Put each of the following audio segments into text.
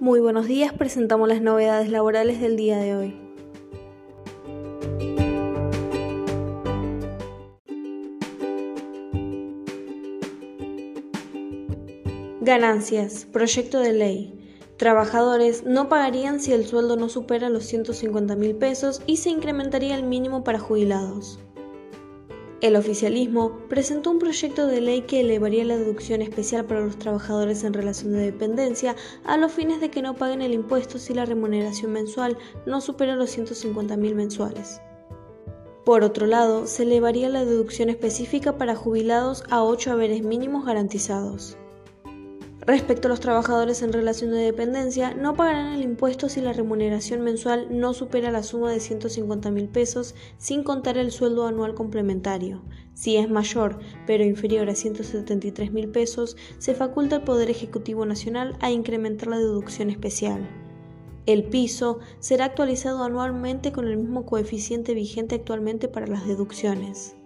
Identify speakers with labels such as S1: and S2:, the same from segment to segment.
S1: Muy buenos días, presentamos las novedades laborales del día de hoy. Ganancias. Proyecto de ley. Trabajadores no pagarían si el sueldo no supera los 150 mil pesos y se incrementaría el mínimo para jubilados. El oficialismo presentó un proyecto de ley que elevaría la deducción especial para los trabajadores en relación de dependencia a los fines de que no paguen el impuesto si la remuneración mensual no supera los 150 mil mensuales. Por otro lado, se elevaría la deducción específica para jubilados a 8 haberes mínimos garantizados. Respecto a los trabajadores en relación de dependencia, no pagarán el impuesto si la remuneración mensual no supera la suma de 150 mil pesos sin contar el sueldo anual complementario. Si es mayor, pero inferior a 173 mil pesos, se faculta al Poder Ejecutivo Nacional a incrementar la deducción especial. El piso será actualizado anualmente con el mismo coeficiente vigente actualmente para las deducciones.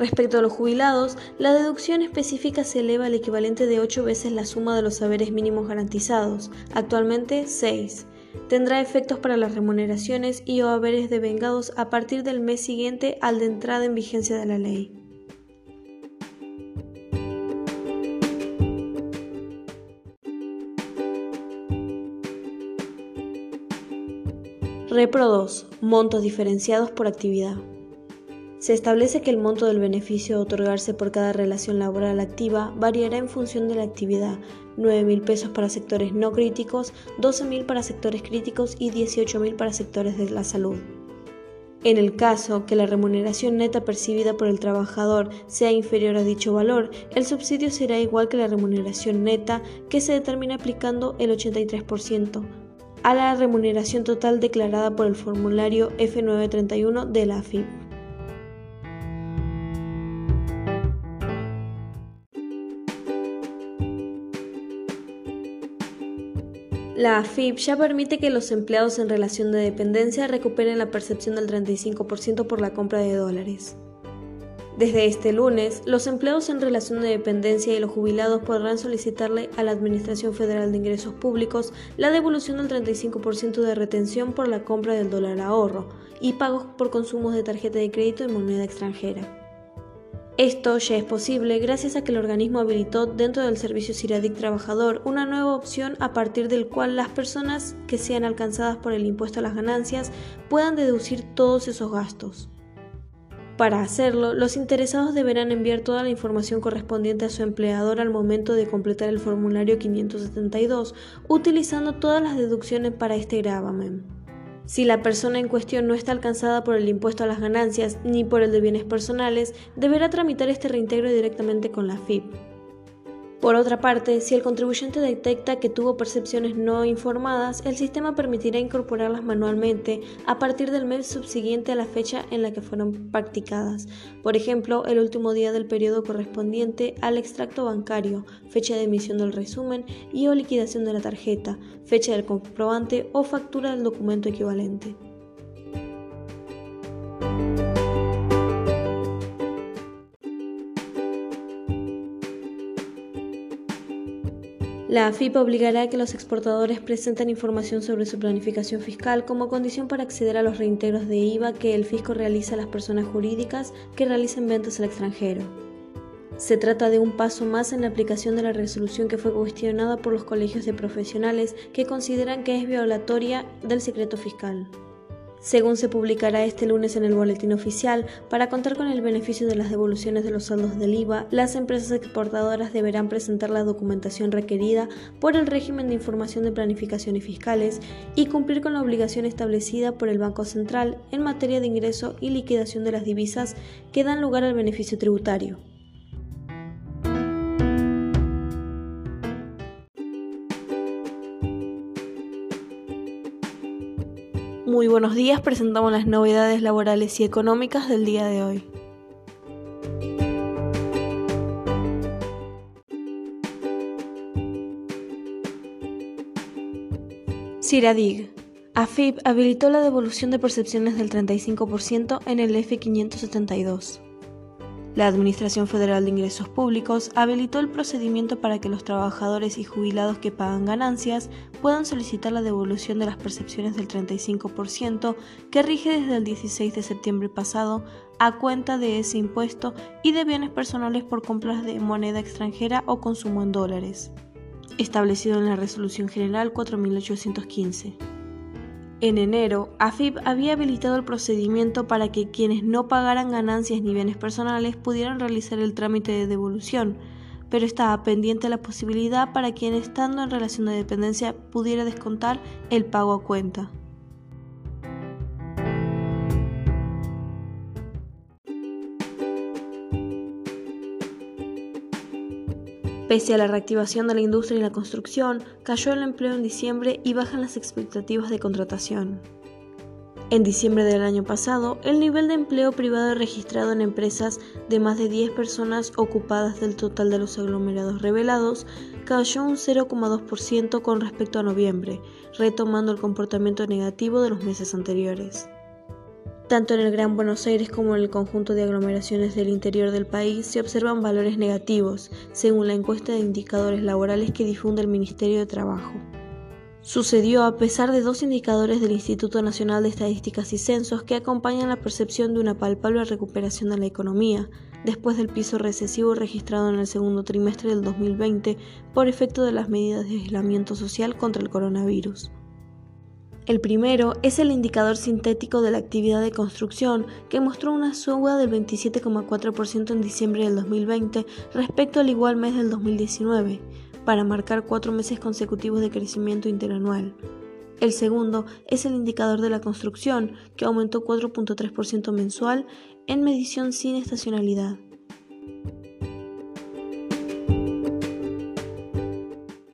S1: Respecto a los jubilados, la deducción específica se eleva al equivalente de 8 veces la suma de los saberes mínimos garantizados, actualmente 6. Tendrá efectos para las remuneraciones y o haberes devengados a partir del mes siguiente al de entrada en vigencia de la ley. Repro 2. Montos diferenciados por actividad. Se establece que el monto del beneficio a otorgarse por cada relación laboral activa variará en función de la actividad, 9 mil pesos para sectores no críticos, 12 mil para sectores críticos y 18 mil para sectores de la salud. En el caso que la remuneración neta percibida por el trabajador sea inferior a dicho valor, el subsidio será igual que la remuneración neta que se determina aplicando el 83% a la remuneración total declarada por el formulario F931 de la AFIP. La AFIP ya permite que los empleados en relación de dependencia recuperen la percepción del 35% por la compra de dólares. Desde este lunes, los empleados en relación de dependencia y los jubilados podrán solicitarle a la Administración Federal de Ingresos Públicos la devolución del 35% de retención por la compra del dólar ahorro y pagos por consumos de tarjeta de crédito en moneda extranjera. Esto ya es posible gracias a que el organismo habilitó dentro del servicio CIRADIC Trabajador una nueva opción a partir del cual las personas que sean alcanzadas por el impuesto a las ganancias puedan deducir todos esos gastos. Para hacerlo, los interesados deberán enviar toda la información correspondiente a su empleador al momento de completar el formulario 572, utilizando todas las deducciones para este gravamen. Si la persona en cuestión no está alcanzada por el impuesto a las ganancias ni por el de bienes personales, deberá tramitar este reintegro directamente con la FIP. Por otra parte, si el contribuyente detecta que tuvo percepciones no informadas, el sistema permitirá incorporarlas manualmente a partir del mes subsiguiente a la fecha en la que fueron practicadas, por ejemplo, el último día del periodo correspondiente al extracto bancario, fecha de emisión del resumen y o liquidación de la tarjeta, fecha del comprobante o factura del documento equivalente. La AFIP obligará a que los exportadores presenten información sobre su planificación fiscal como condición para acceder a los reintegros de IVA que el fisco realiza a las personas jurídicas que realicen ventas al extranjero. Se trata de un paso más en la aplicación de la resolución que fue cuestionada por los colegios de profesionales que consideran que es violatoria del secreto fiscal según se publicará este lunes en el Boletín Oficial, para contar con el beneficio de las devoluciones de los saldos del IVA, las empresas exportadoras deberán presentar la documentación requerida por el régimen de información de planificaciones fiscales y cumplir con la obligación establecida por el Banco Central en materia de ingreso y liquidación de las divisas que dan lugar al beneficio tributario. Muy buenos días, presentamos las novedades laborales y económicas del día de hoy. CIRADIG. AFIP habilitó la devolución de percepciones del 35% en el F572. La Administración Federal de Ingresos Públicos habilitó el procedimiento para que los trabajadores y jubilados que pagan ganancias puedan solicitar la devolución de las percepciones del 35% que rige desde el 16 de septiembre pasado a cuenta de ese impuesto y de bienes personales por compras de moneda extranjera o consumo en dólares, establecido en la Resolución General 4815. En enero, AFIP había habilitado el procedimiento para que quienes no pagaran ganancias ni bienes personales pudieran realizar el trámite de devolución, pero estaba pendiente la posibilidad para quien estando en relación de dependencia pudiera descontar el pago a cuenta. Pese a la reactivación de la industria y la construcción, cayó el empleo en diciembre y bajan las expectativas de contratación. En diciembre del año pasado, el nivel de empleo privado registrado en empresas de más de 10 personas ocupadas del total de los aglomerados revelados cayó un 0,2% con respecto a noviembre, retomando el comportamiento negativo de los meses anteriores. Tanto en el Gran Buenos Aires como en el conjunto de aglomeraciones del interior del país se observan valores negativos, según la encuesta de indicadores laborales que difunde el Ministerio de Trabajo. Sucedió a pesar de dos indicadores del Instituto Nacional de Estadísticas y Censos que acompañan la percepción de una palpable recuperación de la economía, después del piso recesivo registrado en el segundo trimestre del 2020 por efecto de las medidas de aislamiento social contra el coronavirus. El primero es el indicador sintético de la actividad de construcción, que mostró una suba del 27,4% en diciembre del 2020 respecto al igual mes del 2019, para marcar cuatro meses consecutivos de crecimiento interanual. El segundo es el indicador de la construcción, que aumentó 4.3% mensual en medición sin estacionalidad.